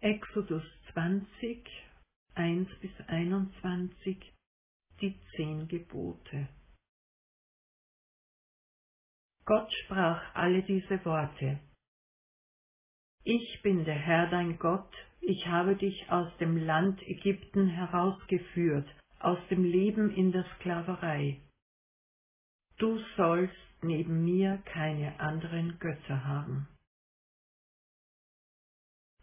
Exodus 20, 1 bis 21, die zehn Gebote. Gott sprach alle diese Worte. Ich bin der Herr dein Gott, ich habe dich aus dem Land Ägypten herausgeführt, aus dem Leben in der Sklaverei. Du sollst neben mir keine anderen Götter haben.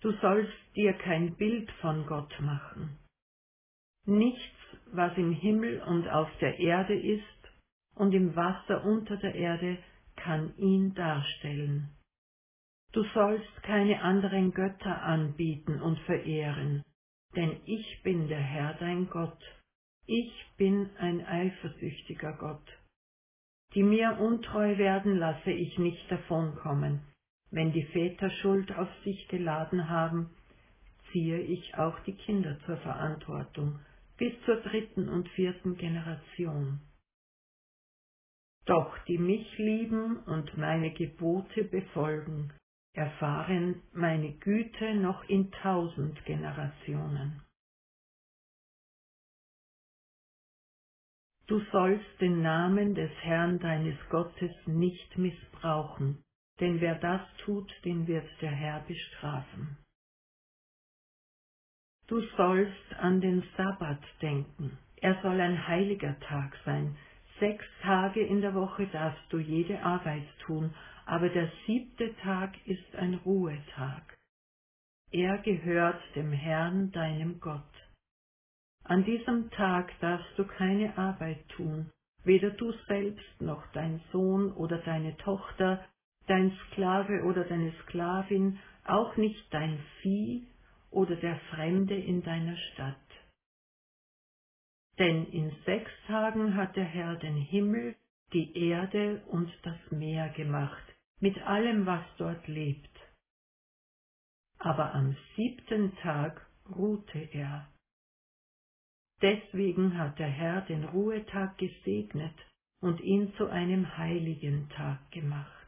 Du sollst dir kein Bild von Gott machen. Nichts, was im Himmel und auf der Erde ist und im Wasser unter der Erde, kann ihn darstellen. Du sollst keine anderen Götter anbieten und verehren, denn ich bin der Herr dein Gott. Ich bin ein eifersüchtiger Gott. Die mir untreu werden, lasse ich nicht davonkommen. Wenn die Väter Schuld auf sich geladen haben, ziehe ich auch die Kinder zur Verantwortung bis zur dritten und vierten Generation. Doch die mich lieben und meine Gebote befolgen, erfahren meine Güte noch in tausend Generationen. Du sollst den Namen des Herrn deines Gottes nicht missbrauchen, denn wer das tut, den wird der Herr bestrafen. Du sollst an den Sabbat denken. Er soll ein heiliger Tag sein. Sechs Tage in der Woche darfst du jede Arbeit tun, aber der siebte Tag ist ein Ruhetag. Er gehört dem Herrn, deinem Gott. An diesem Tag darfst du keine Arbeit tun, weder du selbst noch dein Sohn oder deine Tochter, dein Sklave oder deine Sklavin, auch nicht dein Vieh oder der Fremde in deiner Stadt. Denn in sechs Tagen hat der Herr den Himmel, die Erde und das Meer gemacht, mit allem, was dort lebt. Aber am siebten Tag ruhte er. Deswegen hat der Herr den Ruhetag gesegnet und ihn zu einem heiligen Tag gemacht.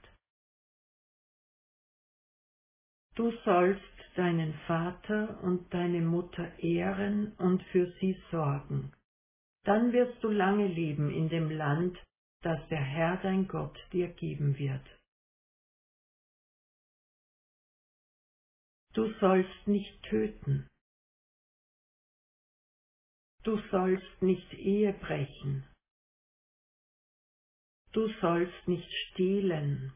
Du sollst deinen Vater und deine Mutter ehren und für sie sorgen. Dann wirst du lange leben in dem Land, das der Herr dein Gott dir geben wird. Du sollst nicht töten. Du sollst nicht Ehe brechen. Du sollst nicht stehlen.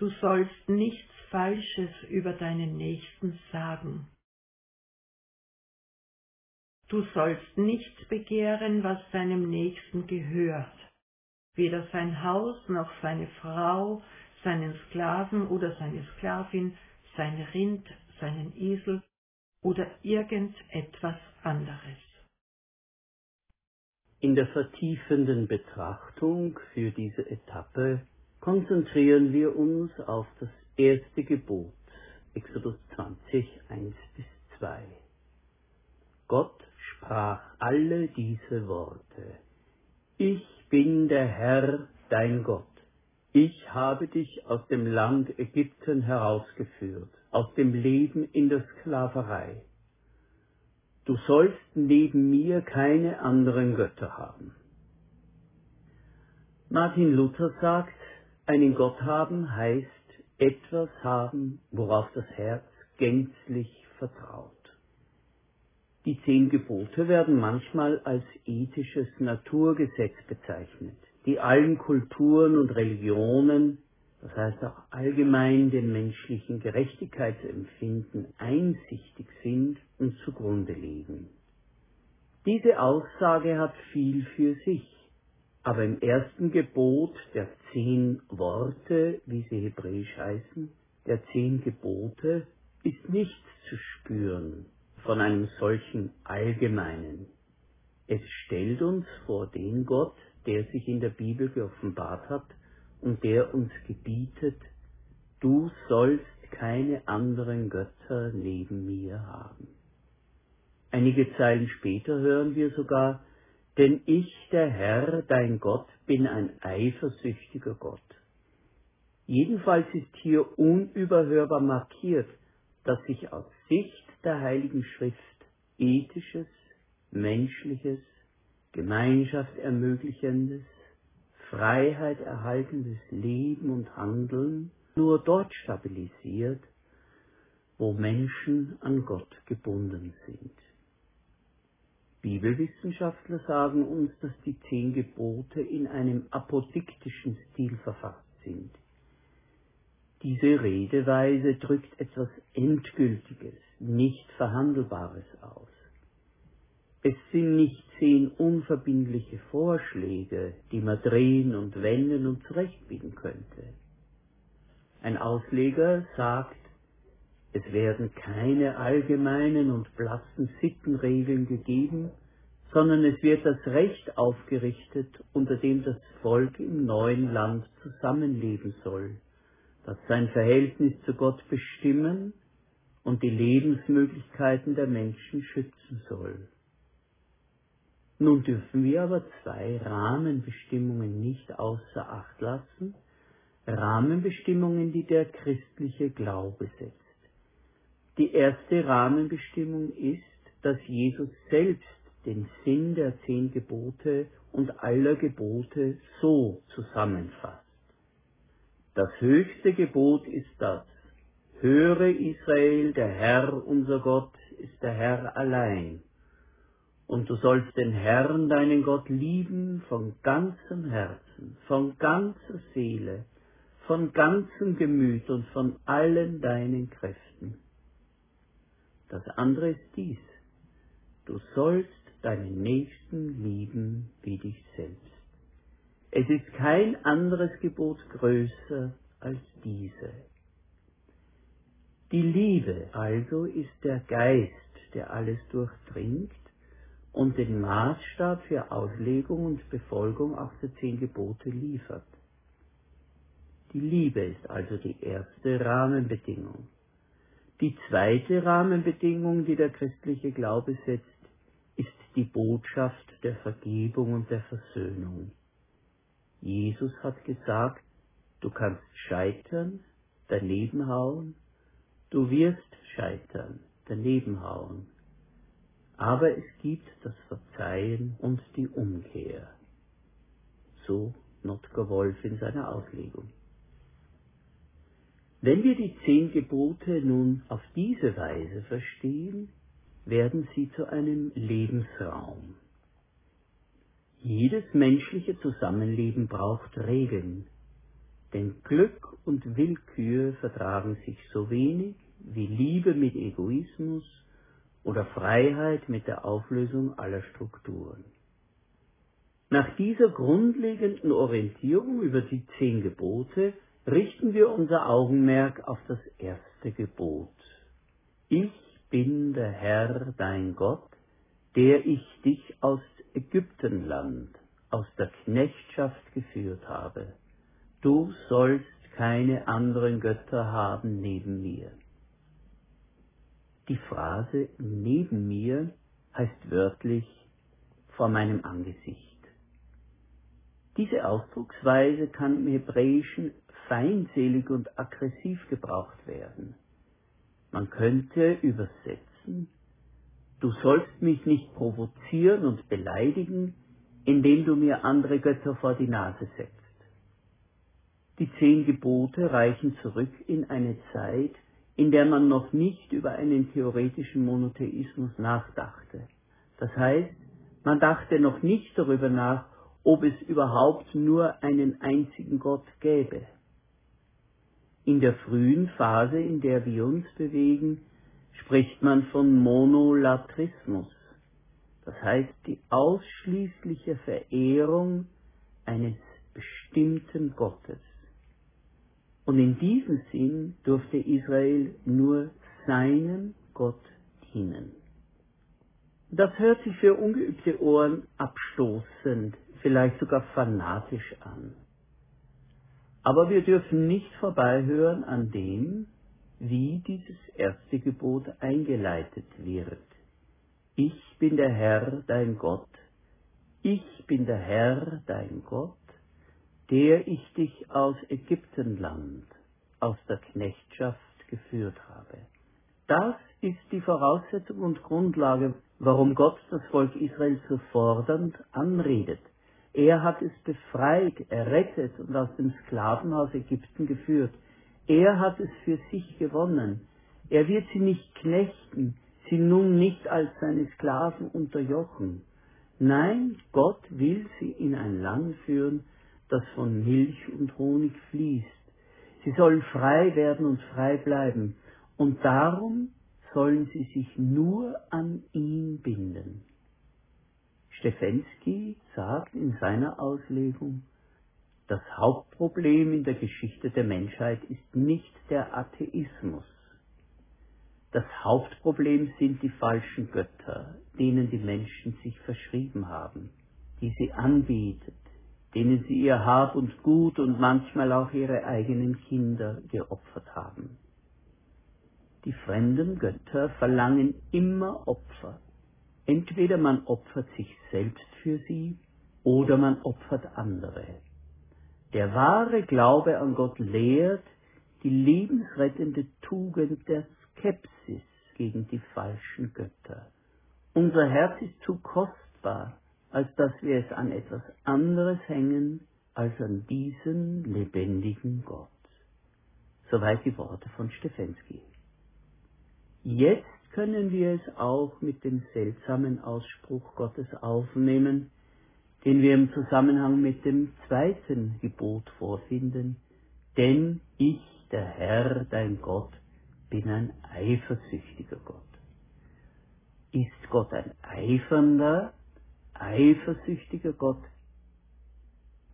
Du sollst nichts Falsches über deinen Nächsten sagen. Du sollst nichts begehren, was deinem Nächsten gehört, weder sein Haus noch seine Frau, seinen Sklaven oder seine Sklavin, sein Rind, seinen Esel oder irgendetwas anderes. In der vertiefenden Betrachtung für diese Etappe konzentrieren wir uns auf das erste Gebot, Exodus 20, 1 bis 2. Gott sprach alle diese Worte. Ich bin der Herr, dein Gott. Ich habe dich aus dem Land Ägypten herausgeführt, aus dem Leben in der Sklaverei. Du sollst neben mir keine anderen Götter haben. Martin Luther sagt, einen Gott haben heißt etwas haben, worauf das Herz gänzlich vertraut. Die zehn Gebote werden manchmal als ethisches Naturgesetz bezeichnet, die allen Kulturen und Religionen, das heißt auch allgemein dem menschlichen Gerechtigkeitsempfinden einsichtig sind und zugrunde liegen. Diese Aussage hat viel für sich. Aber im ersten Gebot der zehn Worte, wie sie hebräisch heißen, der zehn Gebote, ist nichts zu spüren von einem solchen allgemeinen. Es stellt uns vor den Gott, der sich in der Bibel geoffenbart hat und der uns gebietet, du sollst keine anderen Götter neben mir haben. Einige Zeilen später hören wir sogar, denn ich, der Herr, dein Gott, bin ein eifersüchtiger Gott. Jedenfalls ist hier unüberhörbar markiert, dass sich aus Sicht der Heiligen Schrift ethisches, menschliches, Gemeinschaft ermöglichendes, Freiheit erhaltendes Leben und Handeln nur dort stabilisiert, wo Menschen an Gott gebunden sind. Bibelwissenschaftler sagen uns, dass die zehn Gebote in einem apodiktischen Stil verfasst sind. Diese Redeweise drückt etwas Endgültiges, nicht Verhandelbares aus. Es sind nicht zehn unverbindliche Vorschläge, die man drehen und wenden und zurechtbiegen könnte. Ein Ausleger sagt, es werden keine allgemeinen und blassen Sittenregeln gegeben, sondern es wird das Recht aufgerichtet, unter dem das Volk im neuen Land zusammenleben soll, das sein Verhältnis zu Gott bestimmen und die Lebensmöglichkeiten der Menschen schützen soll. Nun dürfen wir aber zwei Rahmenbestimmungen nicht außer Acht lassen, Rahmenbestimmungen, die der christliche Glaube setzt. Die erste Rahmenbestimmung ist, dass Jesus selbst den Sinn der zehn Gebote und aller Gebote so zusammenfasst. Das höchste Gebot ist das, höre Israel, der Herr unser Gott ist der Herr allein und du sollst den Herrn, deinen Gott, lieben von ganzem Herzen, von ganzer Seele, von ganzem Gemüt und von allen deinen Kräften. Das andere ist dies. Du sollst deinen Nächsten lieben wie dich selbst. Es ist kein anderes Gebot größer als diese. Die Liebe also ist der Geist, der alles durchdringt und den Maßstab für Auslegung und Befolgung auch der zehn Gebote liefert. Die Liebe ist also die erste Rahmenbedingung. Die zweite Rahmenbedingung, die der christliche Glaube setzt, ist die Botschaft der Vergebung und der Versöhnung. Jesus hat gesagt, du kannst scheitern, daneben hauen, du wirst scheitern, daneben hauen, aber es gibt das Verzeihen und die Umkehr. So Notker Wolf in seiner Auslegung. Wenn wir die zehn Gebote nun auf diese Weise verstehen, werden sie zu einem Lebensraum. Jedes menschliche Zusammenleben braucht Regeln, denn Glück und Willkür vertragen sich so wenig wie Liebe mit Egoismus oder Freiheit mit der Auflösung aller Strukturen. Nach dieser grundlegenden Orientierung über die zehn Gebote richten wir unser Augenmerk auf das erste Gebot. Ich bin der Herr dein Gott, der ich dich aus Ägyptenland, aus der Knechtschaft geführt habe. Du sollst keine anderen Götter haben neben mir. Die Phrase neben mir heißt wörtlich vor meinem Angesicht. Diese Ausdrucksweise kann im Hebräischen feindselig und aggressiv gebraucht werden. Man könnte übersetzen, du sollst mich nicht provozieren und beleidigen, indem du mir andere Götter vor die Nase setzt. Die zehn Gebote reichen zurück in eine Zeit, in der man noch nicht über einen theoretischen Monotheismus nachdachte. Das heißt, man dachte noch nicht darüber nach, ob es überhaupt nur einen einzigen Gott gäbe. In der frühen Phase, in der wir uns bewegen, spricht man von Monolatrismus, das heißt die ausschließliche Verehrung eines bestimmten Gottes. Und in diesem Sinn durfte Israel nur seinem Gott dienen. Das hört sich für ungeübte Ohren abstoßend, vielleicht sogar fanatisch an. Aber wir dürfen nicht vorbeihören an dem, wie dieses erste Gebot eingeleitet wird. Ich bin der Herr, dein Gott. Ich bin der Herr, dein Gott der ich dich aus Ägyptenland, aus der Knechtschaft geführt habe. das ist die Voraussetzung und Grundlage, warum Gott das Volk Israel so fordernd anredet. Er hat es befreit, errettet und aus dem Sklavenhaus Ägypten geführt. Er hat es für sich gewonnen. Er wird sie nicht knechten, sie nun nicht als seine Sklaven unterjochen. Nein, Gott will sie in ein Land führen, das von Milch und Honig fließt. Sie sollen frei werden und frei bleiben, und darum sollen sie sich nur an ihn binden. Stefensky sagt in seiner Auslegung, das Hauptproblem in der Geschichte der Menschheit ist nicht der Atheismus. Das Hauptproblem sind die falschen Götter, denen die Menschen sich verschrieben haben, die sie anbietet, denen sie ihr Hab und Gut und manchmal auch ihre eigenen Kinder geopfert haben. Die fremden Götter verlangen immer Opfer. Entweder man opfert sich selbst für sie oder man opfert andere. Der wahre Glaube an Gott lehrt die lebensrettende Tugend der Skepsis gegen die falschen Götter. Unser Herz ist zu kostbar, als dass wir es an etwas anderes hängen als an diesen lebendigen Gott. Soweit die Worte von Stefensky. Jetzt können wir es auch mit dem seltsamen Ausspruch Gottes aufnehmen, den wir im Zusammenhang mit dem zweiten Gebot vorfinden, denn ich, der Herr, dein Gott, bin ein eifersüchtiger Gott. Ist Gott ein eifernder, eifersüchtiger Gott?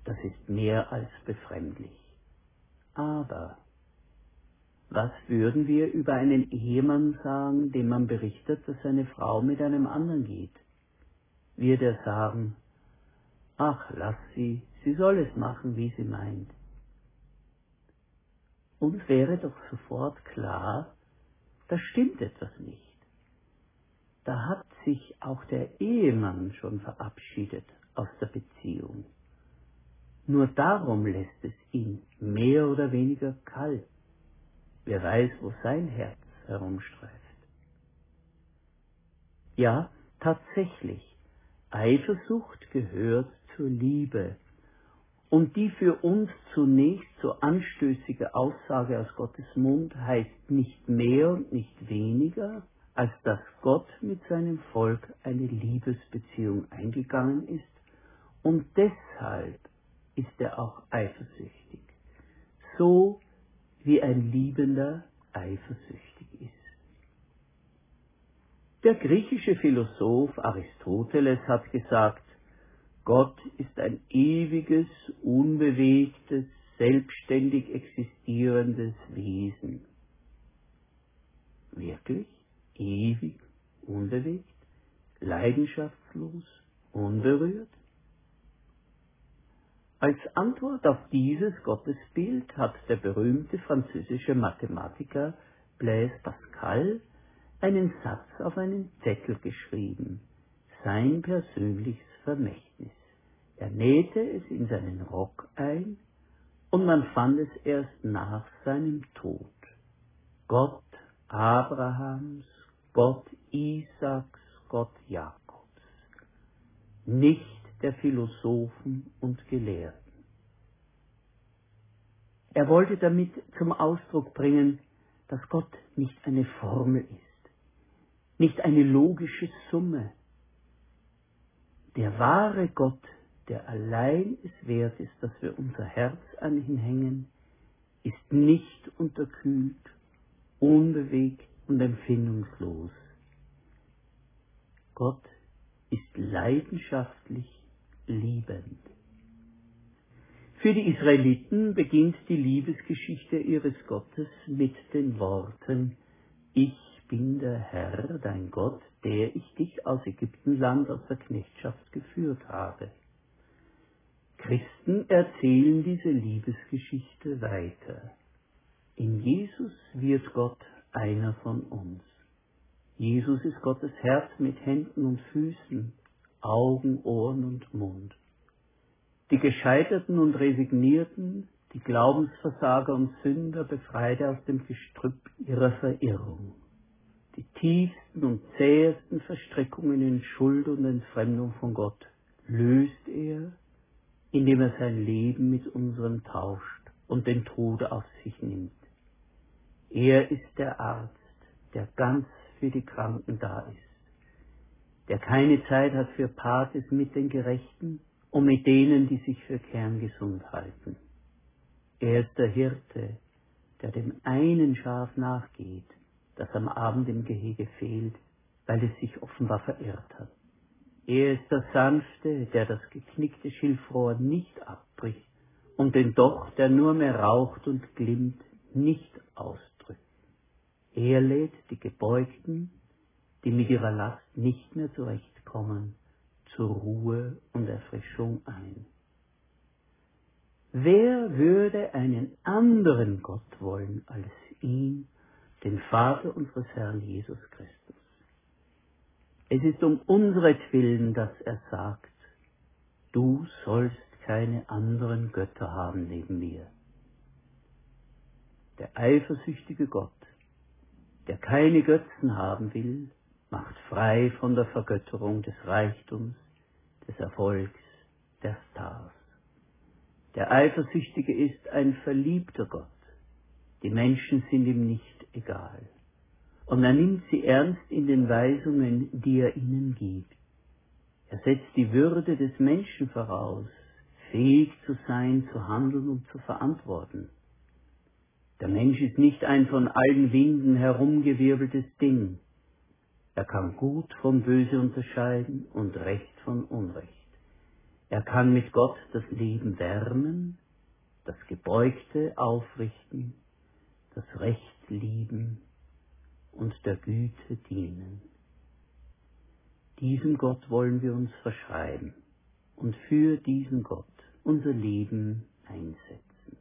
Das ist mehr als befremdlich. Aber was würden wir über einen Ehemann sagen, dem man berichtet, dass seine Frau mit einem anderen geht? Wird er sagen, ach, lass sie, sie soll es machen, wie sie meint. Uns wäre doch sofort klar, da stimmt etwas nicht. Da hat sich auch der Ehemann schon verabschiedet aus der Beziehung. Nur darum lässt es ihn mehr oder weniger kalt. Wer weiß, wo sein Herz herumstreift. Ja, tatsächlich, Eifersucht gehört zur Liebe. Und die für uns zunächst so anstößige Aussage aus Gottes Mund heißt nicht mehr und nicht weniger, als dass Gott mit seinem Volk eine Liebesbeziehung eingegangen ist und deshalb ist er auch eifersüchtig. So wie ein Liebender eifersüchtig ist. Der griechische Philosoph Aristoteles hat gesagt, Gott ist ein ewiges, unbewegtes, selbstständig existierendes Wesen. Wirklich? Ewig, unbewegt, leidenschaftslos, unberührt? Als Antwort auf dieses Gottesbild hat der berühmte französische Mathematiker Blaise Pascal einen Satz auf einen Zettel geschrieben, sein persönliches Vermächtnis. Er nähte es in seinen Rock ein und man fand es erst nach seinem Tod. Gott Abrahams, Gott Isaaks, Gott Jakobs. Nicht der Philosophen und Gelehrten. Er wollte damit zum Ausdruck bringen, dass Gott nicht eine Formel ist, nicht eine logische Summe. Der wahre Gott, der allein es wert ist, dass wir unser Herz an ihn hängen, ist nicht unterkühlt, unbewegt und empfindungslos. Gott ist leidenschaftlich liebend. Für die Israeliten beginnt die Liebesgeschichte ihres Gottes mit den Worten, ich bin der Herr, dein Gott, der ich dich aus Ägyptenland aus der Knechtschaft geführt habe. Christen erzählen diese Liebesgeschichte weiter. In Jesus wird Gott einer von uns. Jesus ist Gottes Herz mit Händen und Füßen, Augen, Ohren und Mund. Die Gescheiterten und Resignierten, die Glaubensversager und Sünder befreit er aus dem Gestrüpp ihrer Verirrung. die tiefsten und zähesten Verstrickungen in Schuld und Entfremdung von Gott löst er, indem er sein Leben mit unserem tauscht und den Tod auf sich nimmt. Er ist der Arzt, der ganz für die Kranken da ist, der keine Zeit hat für Partys mit den Gerechten und mit denen, die sich für kerngesund halten. Er ist der Hirte, der dem einen Schaf nachgeht, das am Abend im Gehege fehlt, weil es sich offenbar verirrt hat. Er ist der Sanfte, der das geknickte Schilfrohr nicht abbricht und den Docht, der nur mehr raucht und glimmt, nicht ausdrückt. Er lädt die Gebeugten, die mit ihrer Last nicht mehr zurechtkommen, zur Ruhe und Erfrischung ein. Wer würde einen anderen Gott wollen als ihn, den Vater unseres Herrn Jesus Christus? Es ist um unseretwillen, dass er sagt, du sollst keine anderen Götter haben neben mir. Der eifersüchtige Gott, der keine Götzen haben will, macht frei von der Vergötterung des Reichtums, des Erfolgs, der Stars. Der Eifersüchtige ist ein verliebter Gott. Die Menschen sind ihm nicht egal. Und er nimmt sie ernst in den Weisungen, die er ihnen gibt. Er setzt die Würde des Menschen voraus, fähig zu sein, zu handeln und zu verantworten. Der Mensch ist nicht ein von allen Winden herumgewirbeltes Ding. Er kann gut vom Böse unterscheiden und Recht von Unrecht. Er kann mit Gott das Leben wärmen, das Gebeugte aufrichten, das Recht lieben und der Güte dienen. Diesem Gott wollen wir uns verschreiben und für diesen Gott unser Leben einsetzen.